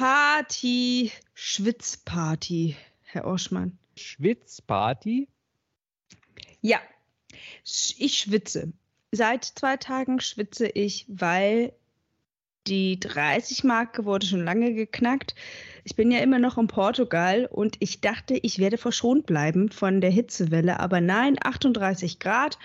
Party, Schwitzparty, Herr Oschmann. Schwitzparty? Ja, ich schwitze. Seit zwei Tagen schwitze ich, weil die 30-Marke wurde schon lange geknackt. Ich bin ja immer noch in Portugal und ich dachte, ich werde verschont bleiben von der Hitzewelle. Aber nein, 38 Grad.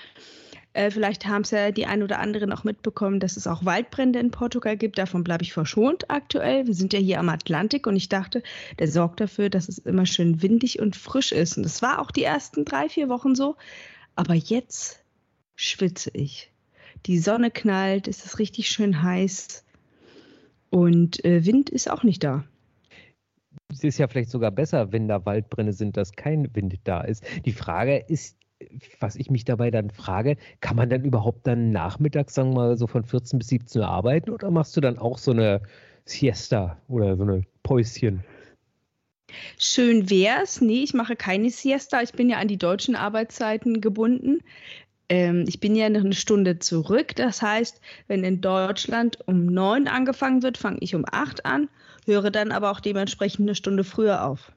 Äh, vielleicht haben es ja die ein oder anderen auch mitbekommen, dass es auch Waldbrände in Portugal gibt. Davon bleibe ich verschont aktuell. Wir sind ja hier am Atlantik und ich dachte, der sorgt dafür, dass es immer schön windig und frisch ist. Und das war auch die ersten drei, vier Wochen so. Aber jetzt schwitze ich. Die Sonne knallt, es ist richtig schön heiß und äh, Wind ist auch nicht da. Es ist ja vielleicht sogar besser, wenn da Waldbrände sind, dass kein Wind da ist. Die Frage ist, was ich mich dabei dann frage, kann man dann überhaupt dann nachmittags, sagen wir mal, so von 14 bis 17 Uhr arbeiten oder machst du dann auch so eine Siesta oder so eine Päuschen? Schön wär's. Nee, ich mache keine Siesta. Ich bin ja an die deutschen Arbeitszeiten gebunden. Ähm, ich bin ja noch eine Stunde zurück. Das heißt, wenn in Deutschland um neun angefangen wird, fange ich um acht an, höre dann aber auch dementsprechend eine Stunde früher auf.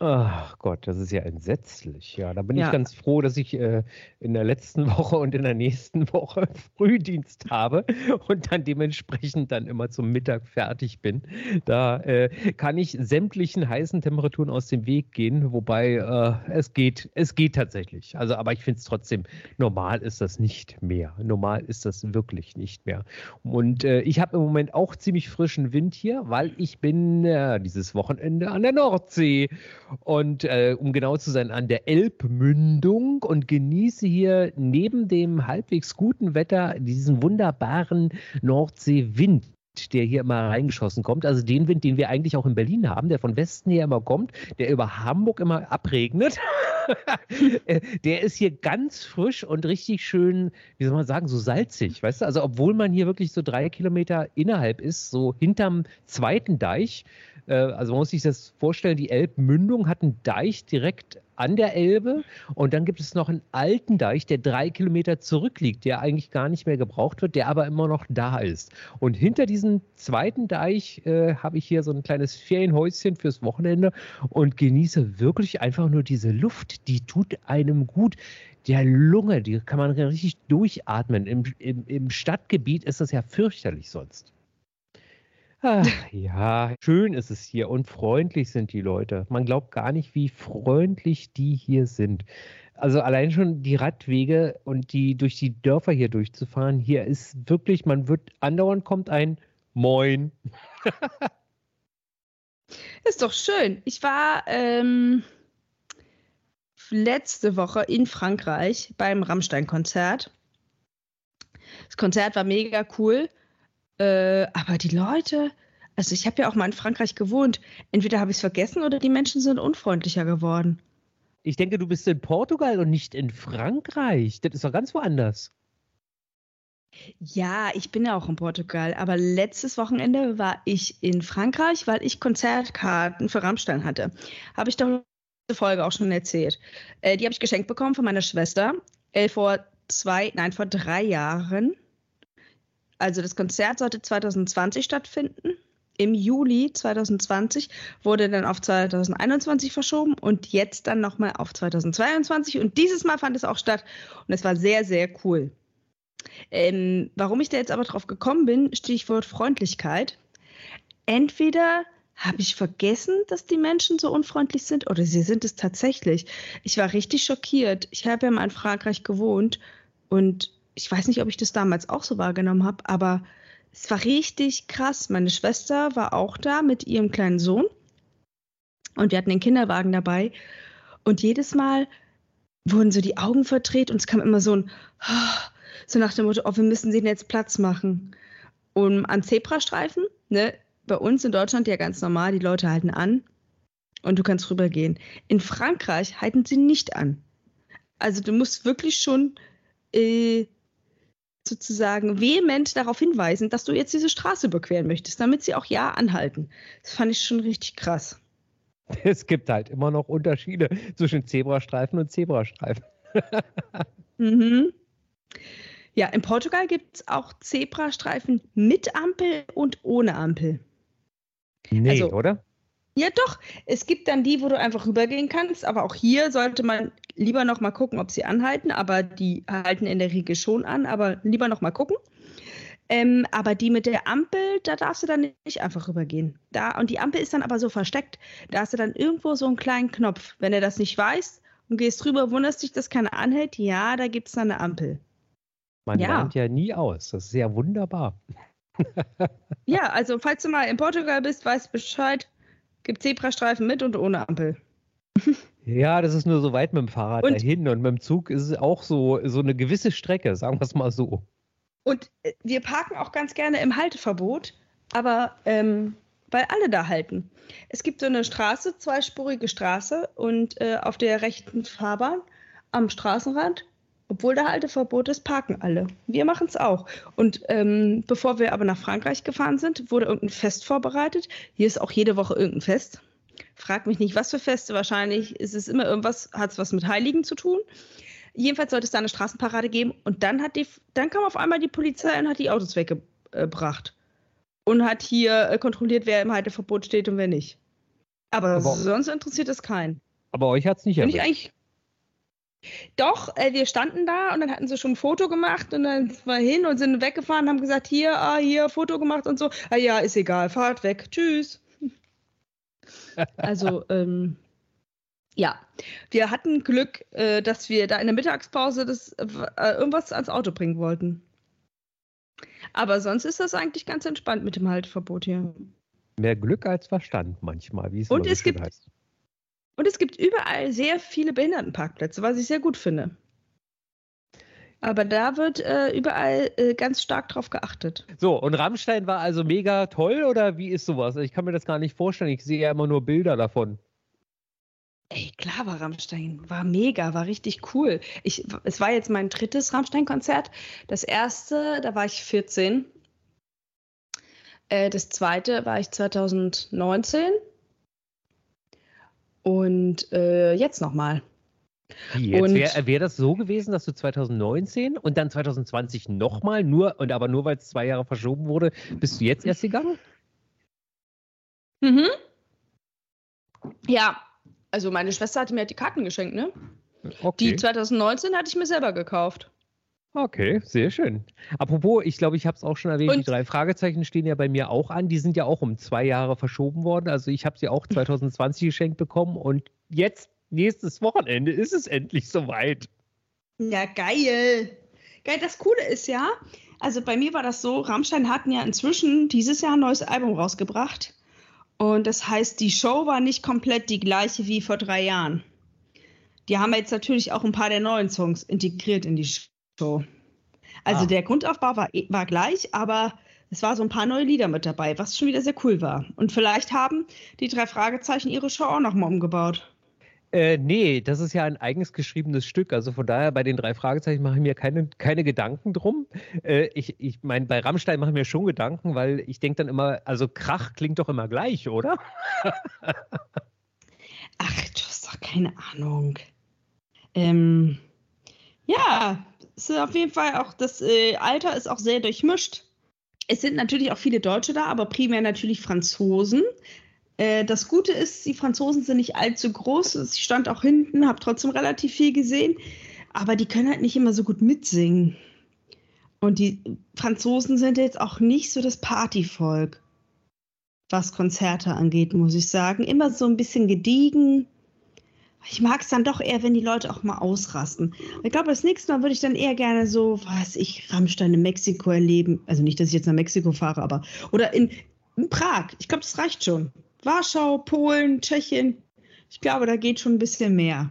Ach Gott, das ist ja entsetzlich. Ja, da bin ja. ich ganz froh, dass ich äh, in der letzten Woche und in der nächsten Woche Frühdienst habe und dann dementsprechend dann immer zum Mittag fertig bin. Da äh, kann ich sämtlichen heißen Temperaturen aus dem Weg gehen, wobei äh, es geht, es geht tatsächlich. Also, aber ich finde es trotzdem, normal ist das nicht mehr. Normal ist das wirklich nicht mehr. Und äh, ich habe im Moment auch ziemlich frischen Wind hier, weil ich bin äh, dieses Wochenende an der Nordsee und äh, um genau zu sein, an der Elbmündung und genieße hier neben dem halbwegs guten Wetter diesen wunderbaren Nordseewind der hier immer reingeschossen kommt. Also den Wind, den wir eigentlich auch in Berlin haben, der von Westen her immer kommt, der über Hamburg immer abregnet. Äh, der ist hier ganz frisch und richtig schön, wie soll man sagen, so salzig, weißt du? Also obwohl man hier wirklich so drei Kilometer innerhalb ist, so hinterm zweiten Deich, äh, also man muss sich das vorstellen, die Elbmündung hat einen Deich direkt an der Elbe und dann gibt es noch einen alten Deich, der drei Kilometer zurückliegt, der eigentlich gar nicht mehr gebraucht wird, der aber immer noch da ist. Und hinter diesem zweiten Deich äh, habe ich hier so ein kleines Ferienhäuschen fürs Wochenende und genieße wirklich einfach nur diese Luft, die tut einem gut der Lunge, die kann man richtig durchatmen. Im, im, Im, Stadtgebiet ist das ja fürchterlich sonst. Ach, ja, schön ist es hier und freundlich sind die Leute. Man glaubt gar nicht, wie freundlich die hier sind. Also allein schon die Radwege und die durch die Dörfer hier durchzufahren, hier ist wirklich, man wird andauernd kommt ein Moin. ist doch schön. Ich war ähm, letzte Woche in Frankreich beim Rammstein-Konzert. Das Konzert war mega cool. Äh, aber die Leute, also ich habe ja auch mal in Frankreich gewohnt. Entweder habe ich es vergessen oder die Menschen sind unfreundlicher geworden. Ich denke, du bist in Portugal und nicht in Frankreich. Das ist doch ganz woanders. Ja, ich bin ja auch in Portugal, aber letztes Wochenende war ich in Frankreich, weil ich Konzertkarten für Rammstein hatte. Habe ich doch in der Folge auch schon erzählt. Äh, die habe ich geschenkt bekommen von meiner Schwester äh, vor zwei, nein, vor drei Jahren. Also das Konzert sollte 2020 stattfinden. Im Juli 2020 wurde dann auf 2021 verschoben und jetzt dann nochmal auf 2022. Und dieses Mal fand es auch statt und es war sehr, sehr cool. Ähm, warum ich da jetzt aber drauf gekommen bin, Stichwort Freundlichkeit. Entweder habe ich vergessen, dass die Menschen so unfreundlich sind oder sie sind es tatsächlich. Ich war richtig schockiert. Ich habe ja mal in Frankreich gewohnt und ich weiß nicht, ob ich das damals auch so wahrgenommen habe, aber es war richtig krass. Meine Schwester war auch da mit ihrem kleinen Sohn und wir hatten den Kinderwagen dabei und jedes Mal wurden so die Augen verdreht und es kam immer so ein so nach dem Motto, oh, wir müssen denen jetzt Platz machen. Und an Zebrastreifen, ne, bei uns in Deutschland ja ganz normal, die Leute halten an und du kannst rübergehen. In Frankreich halten sie nicht an. Also du musst wirklich schon äh, sozusagen vehement darauf hinweisen, dass du jetzt diese Straße überqueren möchtest, damit sie auch ja anhalten. Das fand ich schon richtig krass. Es gibt halt immer noch Unterschiede zwischen Zebrastreifen und Zebrastreifen. mhm. Ja, in Portugal gibt es auch Zebrastreifen mit Ampel und ohne Ampel. Nee, also, oder? Ja, doch. Es gibt dann die, wo du einfach rübergehen kannst, aber auch hier sollte man lieber noch mal gucken, ob sie anhalten, aber die halten in der Regel schon an, aber lieber noch mal gucken. Ähm, aber die mit der Ampel, da darfst du dann nicht einfach rübergehen. Da, und die Ampel ist dann aber so versteckt. Da hast du dann irgendwo so einen kleinen Knopf. Wenn du das nicht weißt und gehst rüber, wunderst dich, dass keiner anhält, ja, da gibt es dann eine Ampel. Man ja. lernt ja nie aus. Das ist ja wunderbar. ja, also falls du mal in Portugal bist, weißt Bescheid, gibt Zebrastreifen mit und ohne Ampel. Ja, das ist nur so weit mit dem Fahrrad und, dahin und mit dem Zug ist es auch so, so eine gewisse Strecke, sagen wir es mal so. Und äh, wir parken auch ganz gerne im Halteverbot, aber ähm, weil alle da halten. Es gibt so eine Straße, zweispurige Straße und äh, auf der rechten Fahrbahn am Straßenrand, obwohl da Halteverbot ist, parken alle. Wir machen es auch. Und ähm, bevor wir aber nach Frankreich gefahren sind, wurde irgendein Fest vorbereitet. Hier ist auch jede Woche irgendein Fest. Frag mich nicht, was für Feste. Wahrscheinlich ist es immer irgendwas, hat es was mit Heiligen zu tun. Jedenfalls sollte es da eine Straßenparade geben und dann hat die, dann kam auf einmal die Polizei und hat die Autos weggebracht. Und hat hier äh, kontrolliert, wer im Halteverbot steht und wer nicht. Aber, aber sonst interessiert es keinen. Aber euch hat es nicht erwischt. Doch, äh, wir standen da und dann hatten sie schon ein Foto gemacht und dann sind wir hin und sind weggefahren, haben gesagt, hier, ah, hier, Foto gemacht und so. Ah ja, ist egal, fahrt weg, tschüss. also, ähm, ja, wir hatten Glück, äh, dass wir da in der Mittagspause das, äh, irgendwas ans Auto bringen wollten. Aber sonst ist das eigentlich ganz entspannt mit dem Halteverbot hier. Mehr Glück als Verstand manchmal, wie es und es gibt, heißt. Und es gibt überall sehr viele Behindertenparkplätze, was ich sehr gut finde. Aber da wird äh, überall äh, ganz stark drauf geachtet. So, und Rammstein war also mega toll oder wie ist sowas? Ich kann mir das gar nicht vorstellen. Ich sehe ja immer nur Bilder davon. Ey, klar war Rammstein, war mega, war richtig cool. Ich, es war jetzt mein drittes Rammstein-Konzert. Das erste, da war ich 14. Äh, das zweite war ich 2019. Und äh, jetzt nochmal. Wäre wär das so gewesen, dass du 2019 und dann 2020 nochmal, nur, und aber nur weil es zwei Jahre verschoben wurde, bist du jetzt erst gegangen? Mhm. Ja, also meine Schwester hatte mir halt die Karten geschenkt, ne? Okay. Die 2019 hatte ich mir selber gekauft. Okay, sehr schön. Apropos, ich glaube, ich habe es auch schon erwähnt, Und die drei Fragezeichen stehen ja bei mir auch an. Die sind ja auch um zwei Jahre verschoben worden. Also ich habe sie auch 2020 geschenkt bekommen und jetzt, nächstes Wochenende, ist es endlich soweit. Ja, geil. Geil, das Coole ist ja, also bei mir war das so, Rammstein hatten ja inzwischen dieses Jahr ein neues Album rausgebracht. Und das heißt, die Show war nicht komplett die gleiche wie vor drei Jahren. Die haben jetzt natürlich auch ein paar der neuen Songs integriert in die Show. Also ah. der Grundaufbau war, war gleich, aber es war so ein paar neue Lieder mit dabei, was schon wieder sehr cool war. Und vielleicht haben die drei Fragezeichen ihre Show auch nochmal umgebaut. Äh, nee, das ist ja ein eigens geschriebenes Stück. Also von daher bei den drei Fragezeichen mache ich mir keine, keine Gedanken drum. Äh, ich ich meine, bei Rammstein mache ich mir schon Gedanken, weil ich denke dann immer, also Krach klingt doch immer gleich, oder? Ach, du hast doch keine Ahnung. Ähm, ja, es ist auf jeden Fall auch, das äh, Alter ist auch sehr durchmischt. Es sind natürlich auch viele Deutsche da, aber primär natürlich Franzosen. Äh, das Gute ist, die Franzosen sind nicht allzu groß. Ich stand auch hinten, habe trotzdem relativ viel gesehen, aber die können halt nicht immer so gut mitsingen. Und die Franzosen sind jetzt auch nicht so das Partyvolk, was Konzerte angeht, muss ich sagen. Immer so ein bisschen gediegen. Ich mag es dann doch eher, wenn die Leute auch mal ausrasten. Ich glaube, das nächste Mal würde ich dann eher gerne so, was ich, Rammstein in Mexiko erleben. Also nicht, dass ich jetzt nach Mexiko fahre, aber. Oder in, in Prag. Ich glaube, das reicht schon. Warschau, Polen, Tschechien. Ich glaube, da geht schon ein bisschen mehr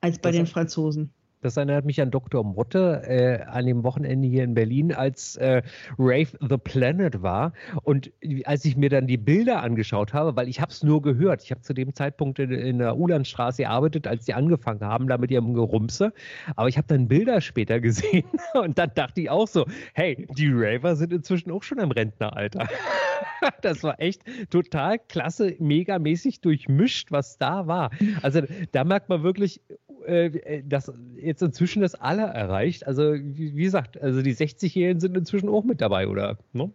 als bei das den Franzosen. Das erinnert mich an Dr. Motte äh, an dem Wochenende hier in Berlin, als äh, Rave the Planet war. Und als ich mir dann die Bilder angeschaut habe, weil ich habe es nur gehört. Ich habe zu dem Zeitpunkt in, in der Ulandstraße gearbeitet, als die angefangen haben, da mit ihrem Gerumse. Aber ich habe dann Bilder später gesehen und dann dachte ich auch so, hey, die Raver sind inzwischen auch schon im Rentneralter. das war echt total klasse, megamäßig durchmischt, was da war. Also da merkt man wirklich, äh, dass jetzt inzwischen das Aller erreicht. Also wie, wie gesagt, also die 60-Jährigen sind inzwischen auch mit dabei, oder? Ne?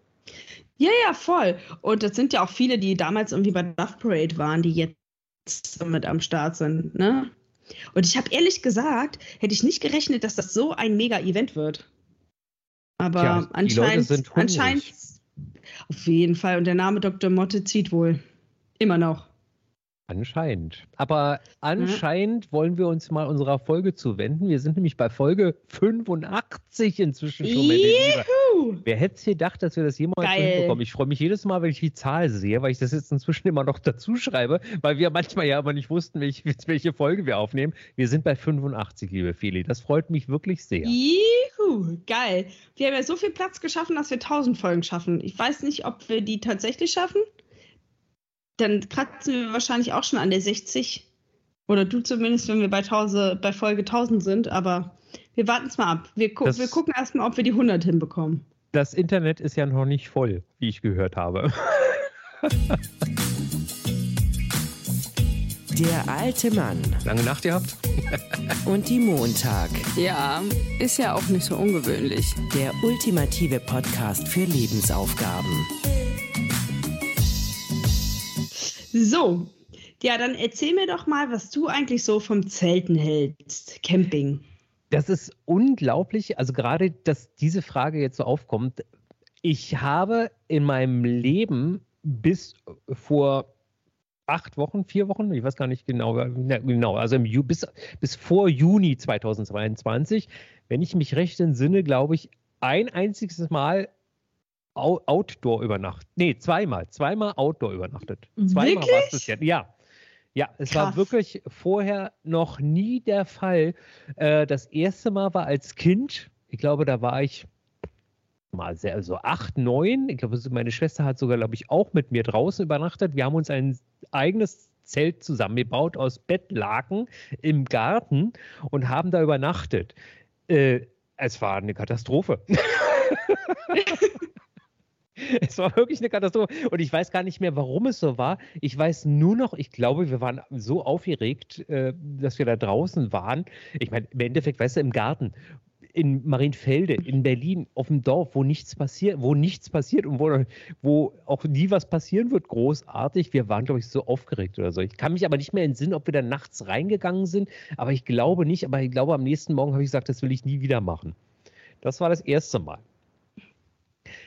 Ja, ja, voll. Und das sind ja auch viele, die damals irgendwie bei Love Parade waren, die jetzt mit am Start sind, ne? Und ich habe ehrlich gesagt, hätte ich nicht gerechnet, dass das so ein Mega-Event wird. Aber Tja, anscheinend, anscheinend, auf jeden Fall. Und der Name Dr. Motte zieht wohl. Immer noch. Anscheinend. Aber anscheinend ja. wollen wir uns mal unserer Folge zuwenden. Wir sind nämlich bei Folge 85 inzwischen schon. Juhu. Wer hätte es gedacht, dass wir das jemals hinbekommen? Ich freue mich jedes Mal, wenn ich die Zahl sehe, weil ich das jetzt inzwischen immer noch dazu schreibe, weil wir manchmal ja aber nicht wussten, welche, welche Folge wir aufnehmen. Wir sind bei 85, liebe Feli. Das freut mich wirklich sehr. Juhu, geil. Wir haben ja so viel Platz geschaffen, dass wir 1000 Folgen schaffen. Ich weiß nicht, ob wir die tatsächlich schaffen dann kratzen wir wahrscheinlich auch schon an der 60. Oder du zumindest, wenn wir bei, 1000, bei Folge 1000 sind. Aber wir warten es mal ab. Wir, gu das, wir gucken erstmal, ob wir die 100 hinbekommen. Das Internet ist ja noch nicht voll, wie ich gehört habe. Der alte Mann. Lange Nacht gehabt? Und die Montag. Ja, ist ja auch nicht so ungewöhnlich. Der ultimative Podcast für Lebensaufgaben. So, ja, dann erzähl mir doch mal, was du eigentlich so vom Zelten hältst, Camping. Das ist unglaublich, also gerade, dass diese Frage jetzt so aufkommt. Ich habe in meinem Leben bis vor acht Wochen, vier Wochen, ich weiß gar nicht genau, genau also im, bis, bis vor Juni 2022, wenn ich mich recht entsinne, glaube ich, ein einziges Mal Outdoor übernachtet. Nee, zweimal. Zweimal Outdoor übernachtet. Zweimal war es ja. Ja. Ja, es Krass. war wirklich vorher noch nie der Fall. Äh, das erste Mal war als Kind. Ich glaube, da war ich mal sehr, also acht, neun. Ich glaube, meine Schwester hat sogar, glaube ich, auch mit mir draußen übernachtet. Wir haben uns ein eigenes Zelt zusammengebaut aus Bettlaken im Garten und haben da übernachtet. Äh, es war eine Katastrophe. Es war wirklich eine Katastrophe. Und ich weiß gar nicht mehr, warum es so war. Ich weiß nur noch, ich glaube, wir waren so aufgeregt, äh, dass wir da draußen waren. Ich meine, im Endeffekt, weißt du, im Garten, in Marienfelde, in Berlin, auf dem Dorf, wo nichts passiert, wo nichts passiert und wo, wo auch nie was passieren wird, großartig. Wir waren, glaube ich, so aufgeregt oder so. Ich kann mich aber nicht mehr entsinnen, ob wir da nachts reingegangen sind, aber ich glaube nicht. Aber ich glaube, am nächsten Morgen habe ich gesagt, das will ich nie wieder machen. Das war das erste Mal.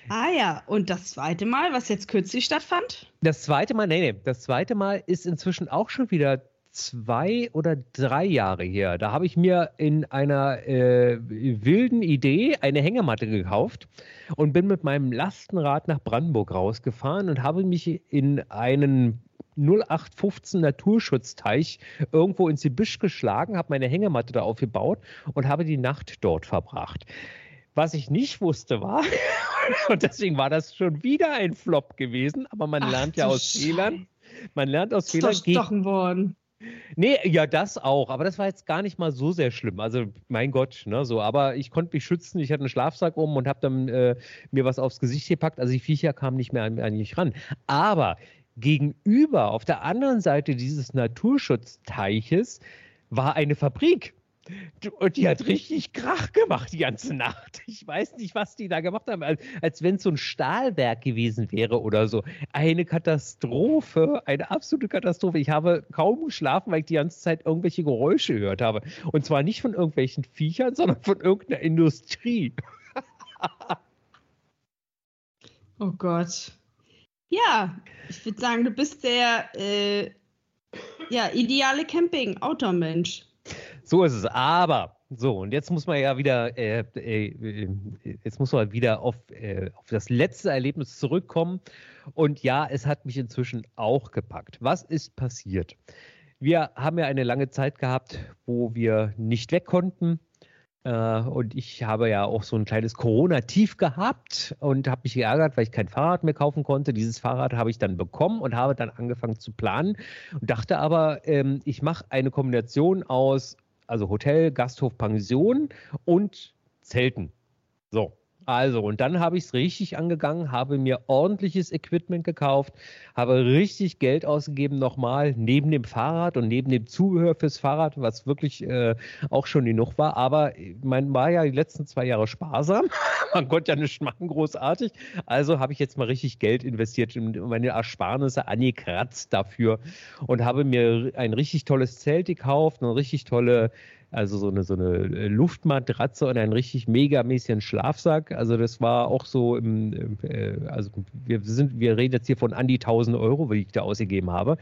Ah ja, und das zweite Mal, was jetzt kürzlich stattfand? Das zweite Mal, nee, nee, das zweite Mal ist inzwischen auch schon wieder zwei oder drei Jahre her. Da habe ich mir in einer äh, wilden Idee eine Hängematte gekauft und bin mit meinem Lastenrad nach Brandenburg rausgefahren und habe mich in einen 0815 Naturschutzteich irgendwo ins Gebüsch geschlagen, habe meine Hängematte da aufgebaut und habe die Nacht dort verbracht. Was ich nicht wusste war, und deswegen war das schon wieder ein Flop gewesen, aber man Ach, lernt ja aus Fehlern. Man lernt aus Fehlern. Gestochen worden. Nee, ja, das auch. Aber das war jetzt gar nicht mal so sehr schlimm. Also, mein Gott, ne, so. Aber ich konnte mich schützen. Ich hatte einen Schlafsack um und habe dann äh, mir was aufs Gesicht gepackt. Also, die Viecher kamen nicht mehr an, an mich ran. Aber gegenüber, auf der anderen Seite dieses Naturschutzteiches, war eine Fabrik. Und die hat richtig Krach gemacht die ganze Nacht. Ich weiß nicht, was die da gemacht haben, als, als wenn es so ein Stahlwerk gewesen wäre oder so. Eine Katastrophe, eine absolute Katastrophe. Ich habe kaum geschlafen, weil ich die ganze Zeit irgendwelche Geräusche gehört habe. Und zwar nicht von irgendwelchen Viechern, sondern von irgendeiner Industrie. oh Gott. Ja, ich würde sagen, du bist der äh, ja, ideale Camping-Outdoor-Mensch. So ist es. Aber so, und jetzt muss man ja wieder, äh, äh, jetzt muss man wieder auf, äh, auf das letzte Erlebnis zurückkommen. Und ja, es hat mich inzwischen auch gepackt. Was ist passiert? Wir haben ja eine lange Zeit gehabt, wo wir nicht weg konnten. Äh, und ich habe ja auch so ein kleines Corona-Tief gehabt und habe mich geärgert, weil ich kein Fahrrad mehr kaufen konnte. Dieses Fahrrad habe ich dann bekommen und habe dann angefangen zu planen und dachte aber, ähm, ich mache eine Kombination aus also Hotel, Gasthof, Pension und Zelten. So. Also, und dann habe ich es richtig angegangen, habe mir ordentliches Equipment gekauft, habe richtig Geld ausgegeben nochmal, neben dem Fahrrad und neben dem Zubehör fürs Fahrrad, was wirklich äh, auch schon genug war. Aber man war ja die letzten zwei Jahre sparsam. man konnte ja nichts machen, großartig. Also habe ich jetzt mal richtig Geld investiert und meine Ersparnisse angekratzt dafür und habe mir ein richtig tolles Zelt gekauft, eine richtig tolle also so eine, so eine äh, Luftmatratze und einen richtig megamäßigen Schlafsack. Also das war auch so im, äh, also wir sind, wir reden jetzt hier von an die 1000 Euro, wie ich da ausgegeben habe.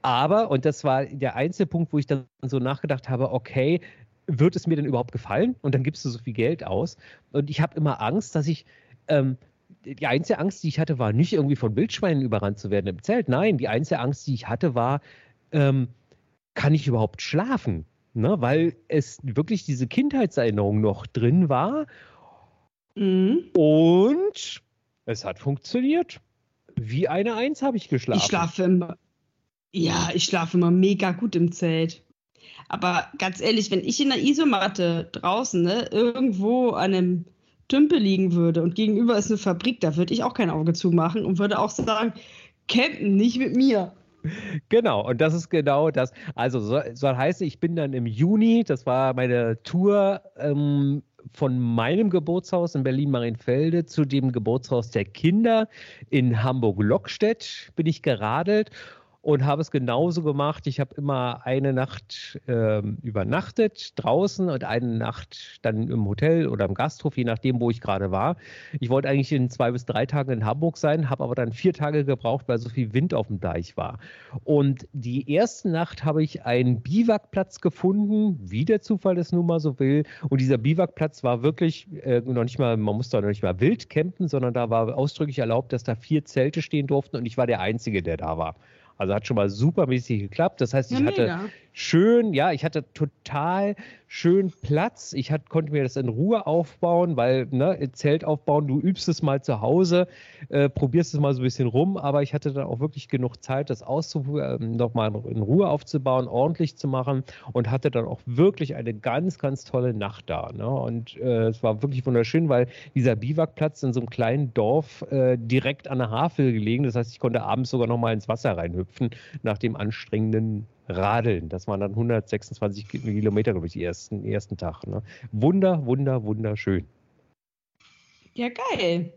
Aber, und das war der einzige Punkt, wo ich dann so nachgedacht habe, okay, wird es mir denn überhaupt gefallen? Und dann gibst du so viel Geld aus. Und ich habe immer Angst, dass ich, ähm, die einzige Angst, die ich hatte, war nicht irgendwie von Wildschweinen überrannt zu werden im Zelt. Nein, die einzige Angst, die ich hatte, war, ähm, kann ich überhaupt schlafen? Ne, weil es wirklich diese Kindheitserinnerung noch drin war. Mhm. Und es hat funktioniert. Wie eine Eins habe ich geschlafen. Ich schlafe immer. Ja, ich schlafe immer mega gut im Zelt. Aber ganz ehrlich, wenn ich in der Isomatte draußen ne, irgendwo an einem Tümpel liegen würde und gegenüber ist eine Fabrik, da würde ich auch kein Auge zumachen und würde auch sagen, campen nicht mit mir. Genau, und das ist genau das. Also soll, soll heißen, ich bin dann im Juni, das war meine Tour ähm, von meinem Geburtshaus in Berlin-Marienfelde zu dem Geburtshaus der Kinder in Hamburg-Lockstedt bin ich geradelt und habe es genauso gemacht. Ich habe immer eine Nacht äh, übernachtet draußen und eine Nacht dann im Hotel oder im Gasthof, je nachdem, wo ich gerade war. Ich wollte eigentlich in zwei bis drei Tagen in Hamburg sein, habe aber dann vier Tage gebraucht, weil so viel Wind auf dem Deich war. Und die erste Nacht habe ich einen Biwakplatz gefunden, wie der Zufall es nun mal so will. Und dieser Biwakplatz war wirklich äh, noch nicht mal, man musste noch nicht mal wild campen, sondern da war ausdrücklich erlaubt, dass da vier Zelte stehen durften und ich war der Einzige, der da war. Also hat schon mal supermäßig geklappt. Das heißt, ich ja, hatte schön, ja, ich hatte total schön Platz. Ich hat, konnte mir das in Ruhe aufbauen, weil ne, Zelt aufbauen, du übst es mal zu Hause, äh, probierst es mal so ein bisschen rum, aber ich hatte dann auch wirklich genug Zeit, das auszu äh, nochmal in Ruhe aufzubauen, ordentlich zu machen und hatte dann auch wirklich eine ganz, ganz tolle Nacht da. Ne? Und äh, es war wirklich wunderschön, weil dieser Biwakplatz in so einem kleinen Dorf äh, direkt an der Havel gelegen. Das heißt, ich konnte abends sogar noch mal ins Wasser reinhüpfen nach dem anstrengenden Radeln. Das waren dann 126 Kilometer, glaube ich, den ersten, ersten Tag. Ne? Wunder, wunder, wunderschön. Ja, geil.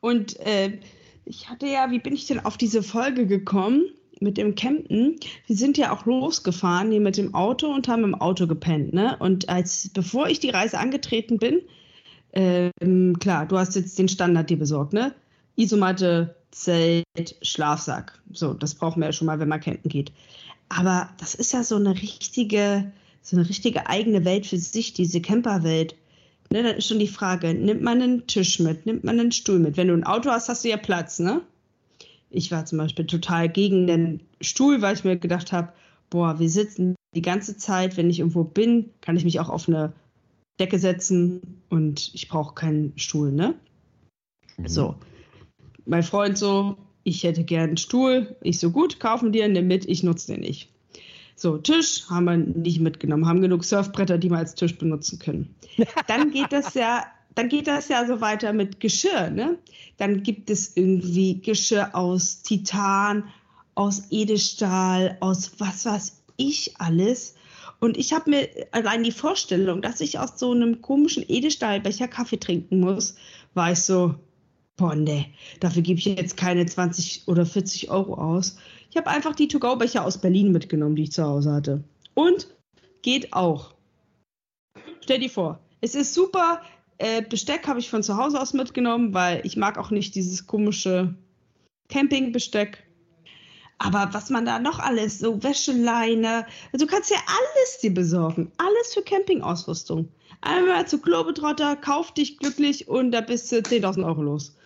Und äh, ich hatte ja, wie bin ich denn auf diese Folge gekommen mit dem Campen? Wir sind ja auch losgefahren hier mit dem Auto und haben im Auto gepennt, ne? Und als bevor ich die Reise angetreten bin, ähm, klar, du hast jetzt den Standard dir besorgt, ne? Isomatte, Zelt, Schlafsack. So, das brauchen wir ja schon mal, wenn man campen geht. Aber das ist ja so eine richtige, so eine richtige eigene Welt für sich, diese Camperwelt. Ne, dann ist schon die Frage, nimmt man einen Tisch mit, nimmt man einen Stuhl mit? Wenn du ein Auto hast, hast du ja Platz, ne? Ich war zum Beispiel total gegen den Stuhl, weil ich mir gedacht habe, boah, wir sitzen die ganze Zeit, wenn ich irgendwo bin, kann ich mich auch auf eine Decke setzen und ich brauche keinen Stuhl, ne? Mhm. So. Mein Freund so, ich hätte gern einen Stuhl. Ich so gut, kaufen dir, nimm mit, ich nutze den nicht. So, Tisch haben wir nicht mitgenommen, haben genug Surfbretter, die wir als Tisch benutzen können. Dann geht das ja, dann geht das ja so weiter mit Geschirr, ne? Dann gibt es irgendwie Geschirr aus Titan, aus Edelstahl, aus was weiß ich alles. Und ich habe mir allein die Vorstellung, dass ich aus so einem komischen Edelstahlbecher Kaffee trinken muss, war ich so, boah, nee, dafür gebe ich jetzt keine 20 oder 40 Euro aus. Ich habe einfach die To-Go-Becher aus Berlin mitgenommen, die ich zu Hause hatte. Und geht auch. Stell dir vor, es ist super. Äh, Besteck habe ich von zu Hause aus mitgenommen, weil ich mag auch nicht dieses komische Campingbesteck. Aber was man da noch alles, so Wäscheleine, also du kannst ja alles dir besorgen. Alles für Campingausrüstung. Einmal zu Globetrotter, kauf dich glücklich und da bist du 10.000 Euro los.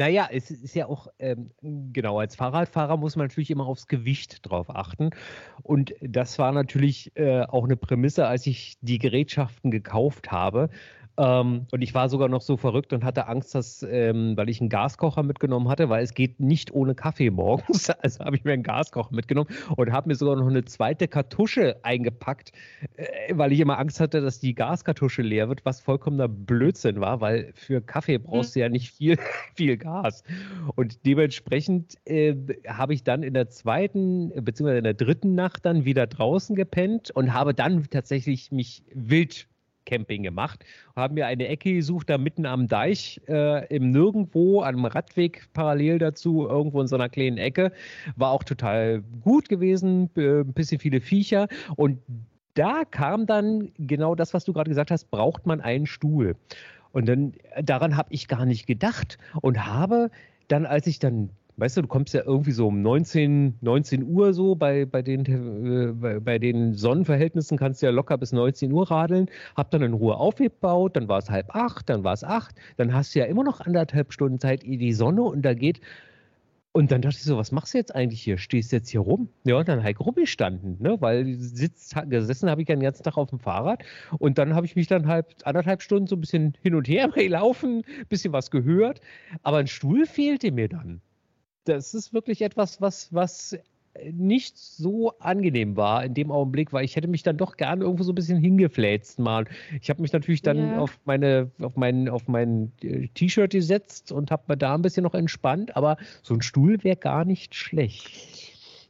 Naja, es ist ja auch, ähm, genau, als Fahrradfahrer muss man natürlich immer aufs Gewicht drauf achten. Und das war natürlich äh, auch eine Prämisse, als ich die Gerätschaften gekauft habe. Ähm, und ich war sogar noch so verrückt und hatte Angst, dass, ähm, weil ich einen Gaskocher mitgenommen hatte, weil es geht nicht ohne Kaffee morgens. Also habe ich mir einen Gaskocher mitgenommen und habe mir sogar noch eine zweite Kartusche eingepackt, äh, weil ich immer Angst hatte, dass die Gaskartusche leer wird, was vollkommener Blödsinn war, weil für Kaffee brauchst du ja nicht viel, viel Gas. Und dementsprechend äh, habe ich dann in der zweiten, beziehungsweise in der dritten Nacht dann wieder draußen gepennt und habe dann tatsächlich mich wild Camping gemacht, haben mir eine Ecke gesucht, da mitten am Deich, äh, im Nirgendwo, an einem Radweg parallel dazu, irgendwo in so einer kleinen Ecke. War auch total gut gewesen, äh, ein bisschen viele Viecher. Und da kam dann genau das, was du gerade gesagt hast, braucht man einen Stuhl. Und dann daran habe ich gar nicht gedacht und habe dann, als ich dann weißt du, du kommst ja irgendwie so um 19, 19 Uhr so bei, bei, den, äh, bei, bei, den Sonnenverhältnissen kannst du ja locker bis 19 Uhr radeln. Hab dann in Ruhe aufgebaut, dann war es halb acht, dann war es acht, dann hast du ja immer noch anderthalb Stunden Zeit, ehe die Sonne untergeht. Und dann dachte ich so, was machst du jetzt eigentlich hier? Stehst du jetzt hier rum? Ja, und dann halt rumgestanden, ne? Weil sitzt, gesessen habe ich ja den ganzen Tag auf dem Fahrrad und dann habe ich mich dann halb anderthalb Stunden so ein bisschen hin und her gelaufen, bisschen was gehört, aber ein Stuhl fehlte mir dann das ist wirklich etwas, was, was nicht so angenehm war in dem Augenblick, weil ich hätte mich dann doch gerne irgendwo so ein bisschen hingefläzt mal. Ich habe mich natürlich dann ja. auf meine, auf mein, auf mein äh, T-Shirt gesetzt und habe mir da ein bisschen noch entspannt, aber so ein Stuhl wäre gar nicht schlecht.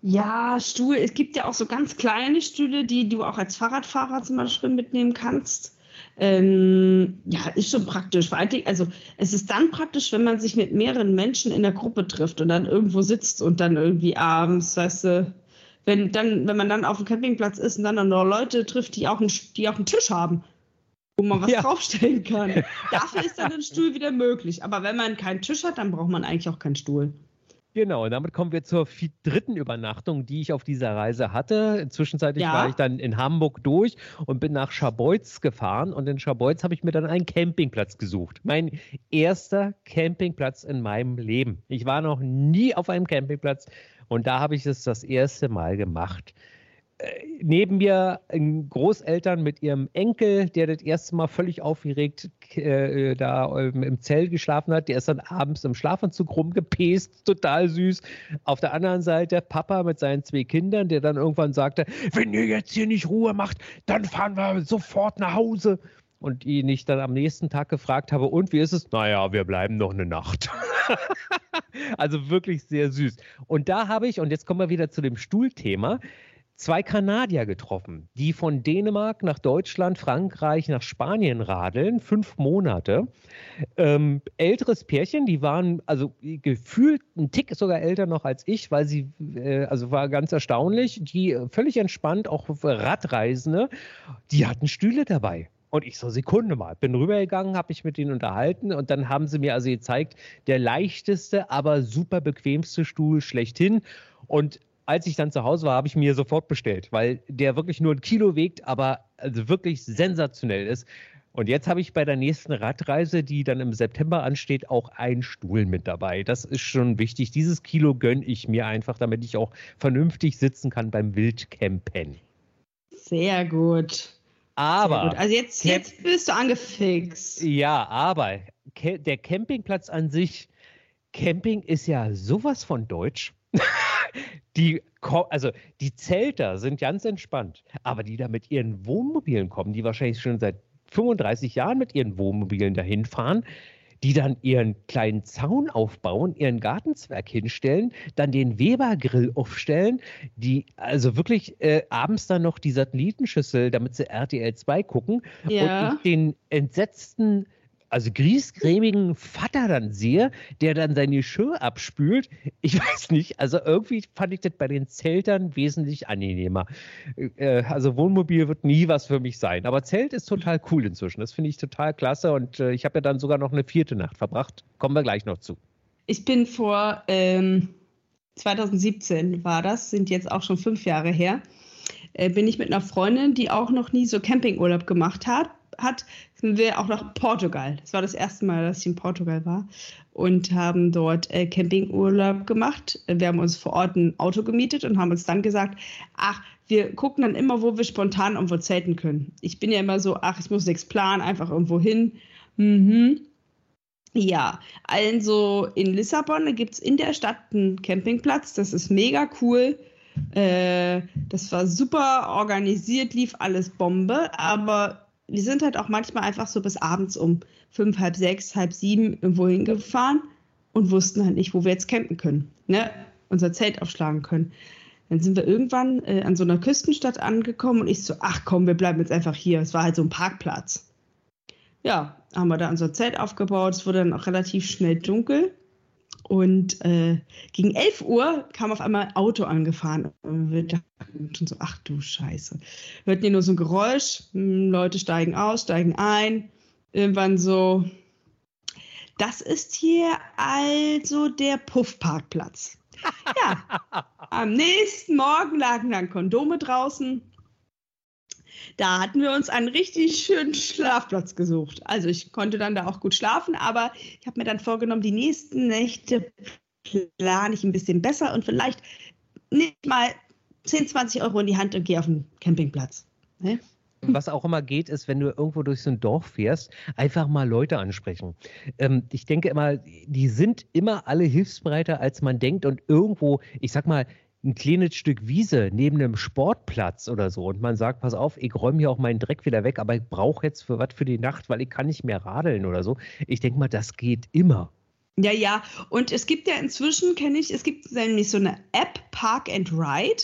Ja, Stuhl, es gibt ja auch so ganz kleine Stühle, die du auch als Fahrradfahrer zum Beispiel mitnehmen kannst. Ähm, ja, ist schon praktisch. Vor allen Dingen, also es ist dann praktisch, wenn man sich mit mehreren Menschen in der Gruppe trifft und dann irgendwo sitzt und dann irgendwie abends, weißt du, wenn dann, wenn man dann auf dem Campingplatz ist und dann noch Leute trifft, die auch einen, die auch einen Tisch haben, wo man was ja. draufstellen kann. Dafür ist dann ein Stuhl wieder möglich. Aber wenn man keinen Tisch hat, dann braucht man eigentlich auch keinen Stuhl. Genau, und damit kommen wir zur dritten Übernachtung, die ich auf dieser Reise hatte. Zwischenzeitlich ja. war ich dann in Hamburg durch und bin nach Scharbeutz gefahren. Und in Scharbeutz habe ich mir dann einen Campingplatz gesucht. Mein erster Campingplatz in meinem Leben. Ich war noch nie auf einem Campingplatz und da habe ich es das erste Mal gemacht neben mir Großeltern mit ihrem Enkel, der das erste Mal völlig aufgeregt äh, da im Zelt geschlafen hat. Der ist dann abends im Schlafanzug rumgepest, total süß. Auf der anderen Seite Papa mit seinen zwei Kindern, der dann irgendwann sagte, wenn ihr jetzt hier nicht Ruhe macht, dann fahren wir sofort nach Hause. Und ihn ich dann am nächsten Tag gefragt habe, und wie ist es? Naja, wir bleiben noch eine Nacht. also wirklich sehr süß. Und da habe ich, und jetzt kommen wir wieder zu dem Stuhlthema, zwei Kanadier getroffen, die von Dänemark nach Deutschland, Frankreich, nach Spanien radeln, fünf Monate. Ähm, älteres Pärchen, die waren also gefühlt ein Tick sogar älter noch als ich, weil sie, äh, also war ganz erstaunlich, die völlig entspannt, auch Radreisende, die hatten Stühle dabei. Und ich so, Sekunde mal, bin rübergegangen, habe mich mit ihnen unterhalten und dann haben sie mir also gezeigt, der leichteste, aber super bequemste Stuhl schlechthin. Und als ich dann zu Hause war, habe ich mir sofort bestellt, weil der wirklich nur ein Kilo wiegt, aber also wirklich sensationell ist. Und jetzt habe ich bei der nächsten Radreise, die dann im September ansteht, auch einen Stuhl mit dabei. Das ist schon wichtig. Dieses Kilo gönne ich mir einfach, damit ich auch vernünftig sitzen kann beim Wildcampen. Sehr gut. Aber. Sehr gut. Also jetzt, jetzt bist du angefixt. Ja, aber der Campingplatz an sich, Camping ist ja sowas von deutsch. die, also die Zelter sind ganz entspannt, aber die da mit ihren Wohnmobilen kommen, die wahrscheinlich schon seit 35 Jahren mit ihren Wohnmobilen dahin fahren, die dann ihren kleinen Zaun aufbauen, ihren Gartenzwerg hinstellen, dann den Weber-Grill aufstellen, die also wirklich äh, abends dann noch die Satellitenschüssel, damit sie RTL 2 gucken ja. und den entsetzten also griesgrämigen Vater dann sehe, der dann sein Geschirr abspült. Ich weiß nicht, also irgendwie fand ich das bei den Zeltern wesentlich angenehmer. Äh, also Wohnmobil wird nie was für mich sein, aber Zelt ist total cool inzwischen. Das finde ich total klasse und äh, ich habe ja dann sogar noch eine vierte Nacht verbracht. Kommen wir gleich noch zu. Ich bin vor ähm, 2017 war das, sind jetzt auch schon fünf Jahre her, äh, bin ich mit einer Freundin, die auch noch nie so Campingurlaub gemacht hat, hat, sind wir auch nach Portugal. Das war das erste Mal, dass ich in Portugal war und haben dort äh, Campingurlaub gemacht. Wir haben uns vor Ort ein Auto gemietet und haben uns dann gesagt, ach, wir gucken dann immer, wo wir spontan irgendwo zelten können. Ich bin ja immer so, ach, ich muss nichts planen, einfach irgendwo hin. Mhm. Ja, also in Lissabon gibt es in der Stadt einen Campingplatz. Das ist mega cool. Äh, das war super organisiert, lief alles Bombe, aber wir sind halt auch manchmal einfach so bis abends um fünf, halb sechs, halb sieben irgendwo hingefahren und wussten halt nicht, wo wir jetzt campen können, ne? unser Zelt aufschlagen können. Dann sind wir irgendwann äh, an so einer Küstenstadt angekommen und ich so, ach komm, wir bleiben jetzt einfach hier. Es war halt so ein Parkplatz. Ja, haben wir da unser Zelt aufgebaut. Es wurde dann auch relativ schnell dunkel. Und äh, gegen 11 Uhr kam auf einmal ein Auto angefahren. Und wir dachten schon so, ach du Scheiße. Wir hörten hier nur so ein Geräusch. Hm, Leute steigen aus, steigen ein. Irgendwann so, das ist hier also der Puffparkplatz. Ja, am nächsten Morgen lagen dann Kondome draußen. Da hatten wir uns einen richtig schönen Schlafplatz gesucht. Also ich konnte dann da auch gut schlafen, aber ich habe mir dann vorgenommen, die nächsten Nächte plane ich ein bisschen besser und vielleicht nicht mal 10, 20 Euro in die Hand und gehe auf den Campingplatz. Ne? Was auch immer geht, ist, wenn du irgendwo durch so ein Dorf fährst, einfach mal Leute ansprechen. Ähm, ich denke immer, die sind immer alle hilfsbereiter, als man denkt und irgendwo, ich sag mal, ein kleines Stück Wiese neben einem Sportplatz oder so und man sagt, pass auf, ich räume hier auch meinen Dreck wieder weg, aber ich brauche jetzt für was für die Nacht, weil ich kann nicht mehr radeln oder so. Ich denke mal, das geht immer. Ja, ja. Und es gibt ja inzwischen, kenne ich, es gibt nämlich so eine App, Park and Ride.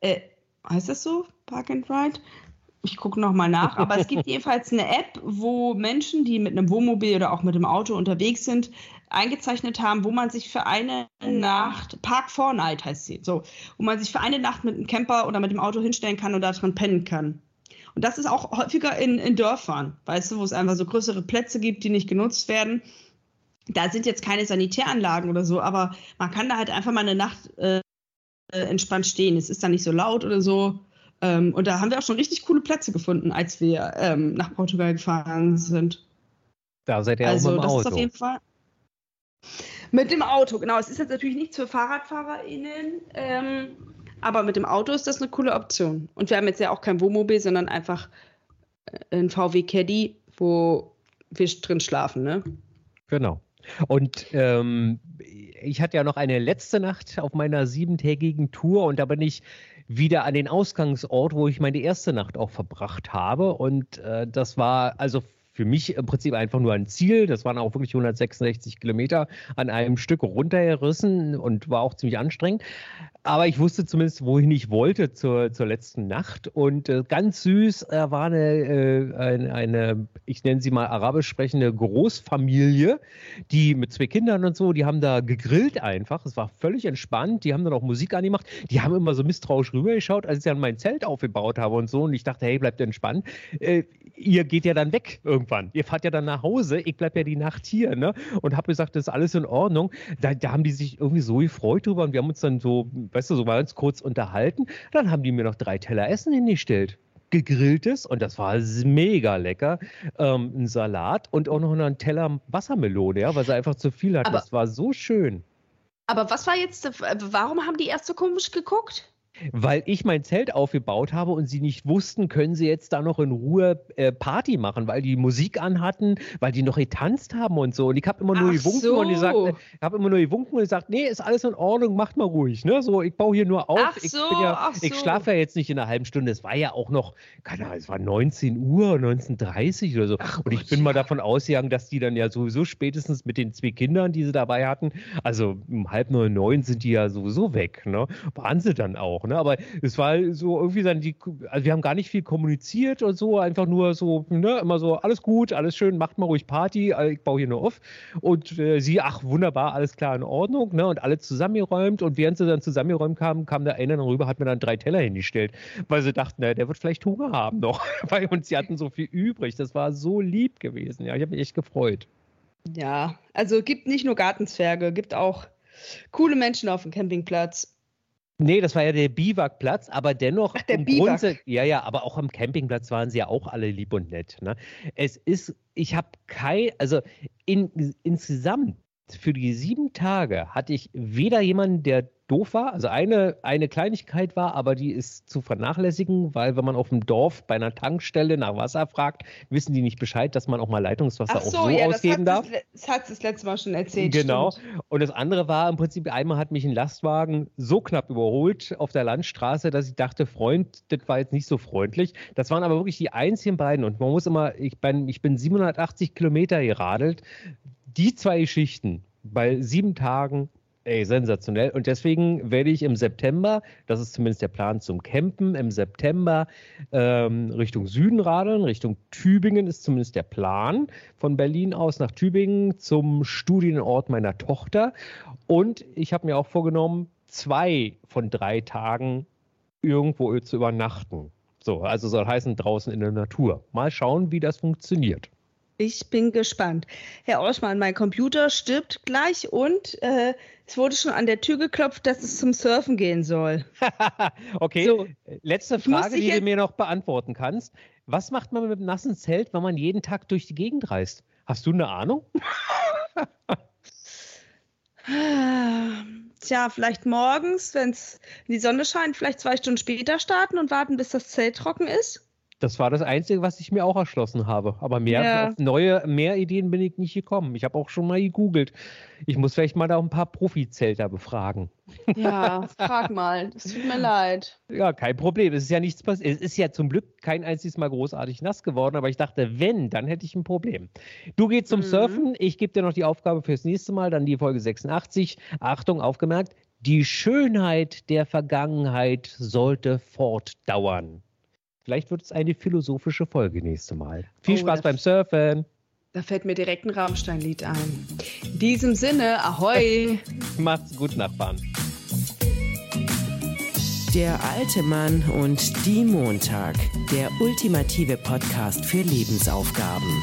Äh, heißt das so? Park and Ride? Ich gucke nochmal nach, aber es gibt jedenfalls eine App, wo Menschen, die mit einem Wohnmobil oder auch mit dem Auto unterwegs sind, eingezeichnet haben, wo man sich für eine Nacht, Park 4 Night heißt sie, so, wo man sich für eine Nacht mit einem Camper oder mit dem Auto hinstellen kann und da drin pennen kann. Und das ist auch häufiger in, in Dörfern, weißt du, wo es einfach so größere Plätze gibt, die nicht genutzt werden. Da sind jetzt keine Sanitäranlagen oder so, aber man kann da halt einfach mal eine Nacht äh, entspannt stehen. Es ist da nicht so laut oder so. Ähm, und da haben wir auch schon richtig coole Plätze gefunden, als wir ähm, nach Portugal gefahren sind. Da seid ihr also, auch mit dem Auto. Das ist auf jeden Fall. Mit dem Auto, genau. Es ist jetzt natürlich nichts für FahrradfahrerInnen, ähm, aber mit dem Auto ist das eine coole Option. Und wir haben jetzt ja auch kein Wohnmobil, sondern einfach äh, ein VW Caddy, wo wir drin schlafen, ne? Genau. Und ähm, ich hatte ja noch eine letzte Nacht auf meiner siebentägigen Tour und da bin ich wieder an den Ausgangsort, wo ich meine erste Nacht auch verbracht habe. Und äh, das war also für mich im Prinzip einfach nur ein Ziel. Das waren auch wirklich 166 Kilometer an einem Stück runtergerissen und war auch ziemlich anstrengend. Aber ich wusste zumindest, wohin ich wollte zur, zur letzten Nacht. Und äh, ganz süß äh, war eine, äh, eine, eine, ich nenne sie mal arabisch sprechende Großfamilie, die mit zwei Kindern und so, die haben da gegrillt einfach. Es war völlig entspannt. Die haben dann auch Musik angemacht. Die haben immer so misstrauisch rübergeschaut, als ich dann mein Zelt aufgebaut habe und so. Und ich dachte, hey, bleibt entspannt. Äh, ihr geht ja dann weg irgendwann. Ihr fahrt ja dann nach Hause. Ich bleibe ja die Nacht hier. Ne? Und habe gesagt, das ist alles in Ordnung. Da, da haben die sich irgendwie so gefreut drüber. Und wir haben uns dann so weißt du, so mal ganz kurz unterhalten. Dann haben die mir noch drei Teller Essen hingestellt gegrilltes und das war mega lecker. Ähm, ein Salat und auch noch einen Teller Wassermelone, ja, weil sie einfach zu viel hat. Aber, das war so schön. Aber was war jetzt, warum haben die erst so komisch geguckt? Weil ich mein Zelt aufgebaut habe und sie nicht wussten, können sie jetzt da noch in Ruhe äh, Party machen, weil die Musik anhatten, weil die noch getanzt haben und so. Und ich habe immer nur gewunken so. und gesagt, äh, ich habe immer nur gewunken und gesagt, nee, ist alles in Ordnung, macht mal ruhig. Ne? So, ich baue hier nur auf. Ach ich, so, ja, ich schlafe ja jetzt nicht in einer halben Stunde. Es war ja auch noch, keine Ahnung, es war 19 Uhr, 19.30 oder so. Ach und ich bin mal davon ausgegangen, dass die dann ja sowieso spätestens mit den zwei Kindern, die sie dabei hatten, also um halb neun, neun sind die ja sowieso weg. Ne? Waren sie dann auch. Ne? Ne? Aber es war so irgendwie dann die, also wir haben gar nicht viel kommuniziert und so, einfach nur so, ne, immer so, alles gut, alles schön, macht mal ruhig Party, äh, ich baue hier nur auf. Und äh, sie, ach, wunderbar, alles klar in Ordnung, ne? Und alle zusammengeräumt. Und während sie dann zusammengeräumt kamen, kam der eine dann rüber, hat mir dann drei Teller hingestellt, weil sie dachten, na, der wird vielleicht Hunger haben noch. weil uns sie hatten so viel übrig. Das war so lieb gewesen. Ja, ich habe mich echt gefreut. Ja, also gibt nicht nur Gartenzwerge, gibt auch coole Menschen auf dem Campingplatz. Nee, das war ja der Biwakplatz, aber dennoch. Ach, der Biwak. Ja, ja, aber auch am Campingplatz waren sie ja auch alle lieb und nett. Ne? Es ist, ich habe kein, also in, insgesamt für die sieben Tage hatte ich weder jemanden, der doof war. Also eine, eine Kleinigkeit war, aber die ist zu vernachlässigen, weil wenn man auf dem Dorf bei einer Tankstelle nach Wasser fragt, wissen die nicht Bescheid, dass man auch mal Leitungswasser Ach so, auch so ja, ausgeben das darf. Das, hat das letzte Mal schon erzählt. Genau. Stimmt. Und das andere war im Prinzip, einmal hat mich ein Lastwagen so knapp überholt auf der Landstraße, dass ich dachte, Freund, das war jetzt nicht so freundlich. Das waren aber wirklich die einzigen beiden. Und man muss immer, ich bin, ich bin 780 Kilometer geradelt. Die zwei Geschichten bei sieben Tagen Ey, sensationell. Und deswegen werde ich im September, das ist zumindest der Plan zum Campen, im September ähm, Richtung Süden radeln, Richtung Tübingen ist zumindest der Plan. Von Berlin aus nach Tübingen zum Studienort meiner Tochter. Und ich habe mir auch vorgenommen, zwei von drei Tagen irgendwo zu übernachten. So, also soll heißen draußen in der Natur. Mal schauen, wie das funktioniert. Ich bin gespannt. Herr Oschmann, mein Computer stirbt gleich und äh, es wurde schon an der Tür geklopft, dass es zum Surfen gehen soll. okay, So. letzte Frage, die du mir noch beantworten kannst. Was macht man mit einem nassen Zelt, wenn man jeden Tag durch die Gegend reist? Hast du eine Ahnung? Tja, vielleicht morgens, wenn die Sonne scheint, vielleicht zwei Stunden später starten und warten, bis das Zelt trocken ist. Das war das Einzige, was ich mir auch erschlossen habe. Aber mehr Ja. neue, mehr Ideen bin ich nicht gekommen. Ich habe auch schon mal gegoogelt. Ich muss vielleicht mal da ein paar Profizelter befragen. Ja, frag mal. Das tut mir leid. Ja, kein Problem. Es ist ja nichts passiert. Es ist ja zum Glück kein einziges Mal großartig nass geworden, aber ich dachte, wenn, dann hätte ich ein Problem. Du gehst zum Mhm. Surfen. Ich gebe dir noch die Aufgabe fürs nächste Mal, dann die Folge 86. Achtung, aufgemerkt. Die Schönheit der Vergangenheit sollte fortdauern. Vielleicht wird es eine philosophische Folge nächste Mal. Viel Oh, Spaß beim Surfen. Da fällt mir direkt ein Rammstein-Lied ein. In diesem Sinne, ahoi! Macht's gut, Nachbarn. Der alte Mann und die Montag. Der ultimative Podcast für Lebensaufgaben.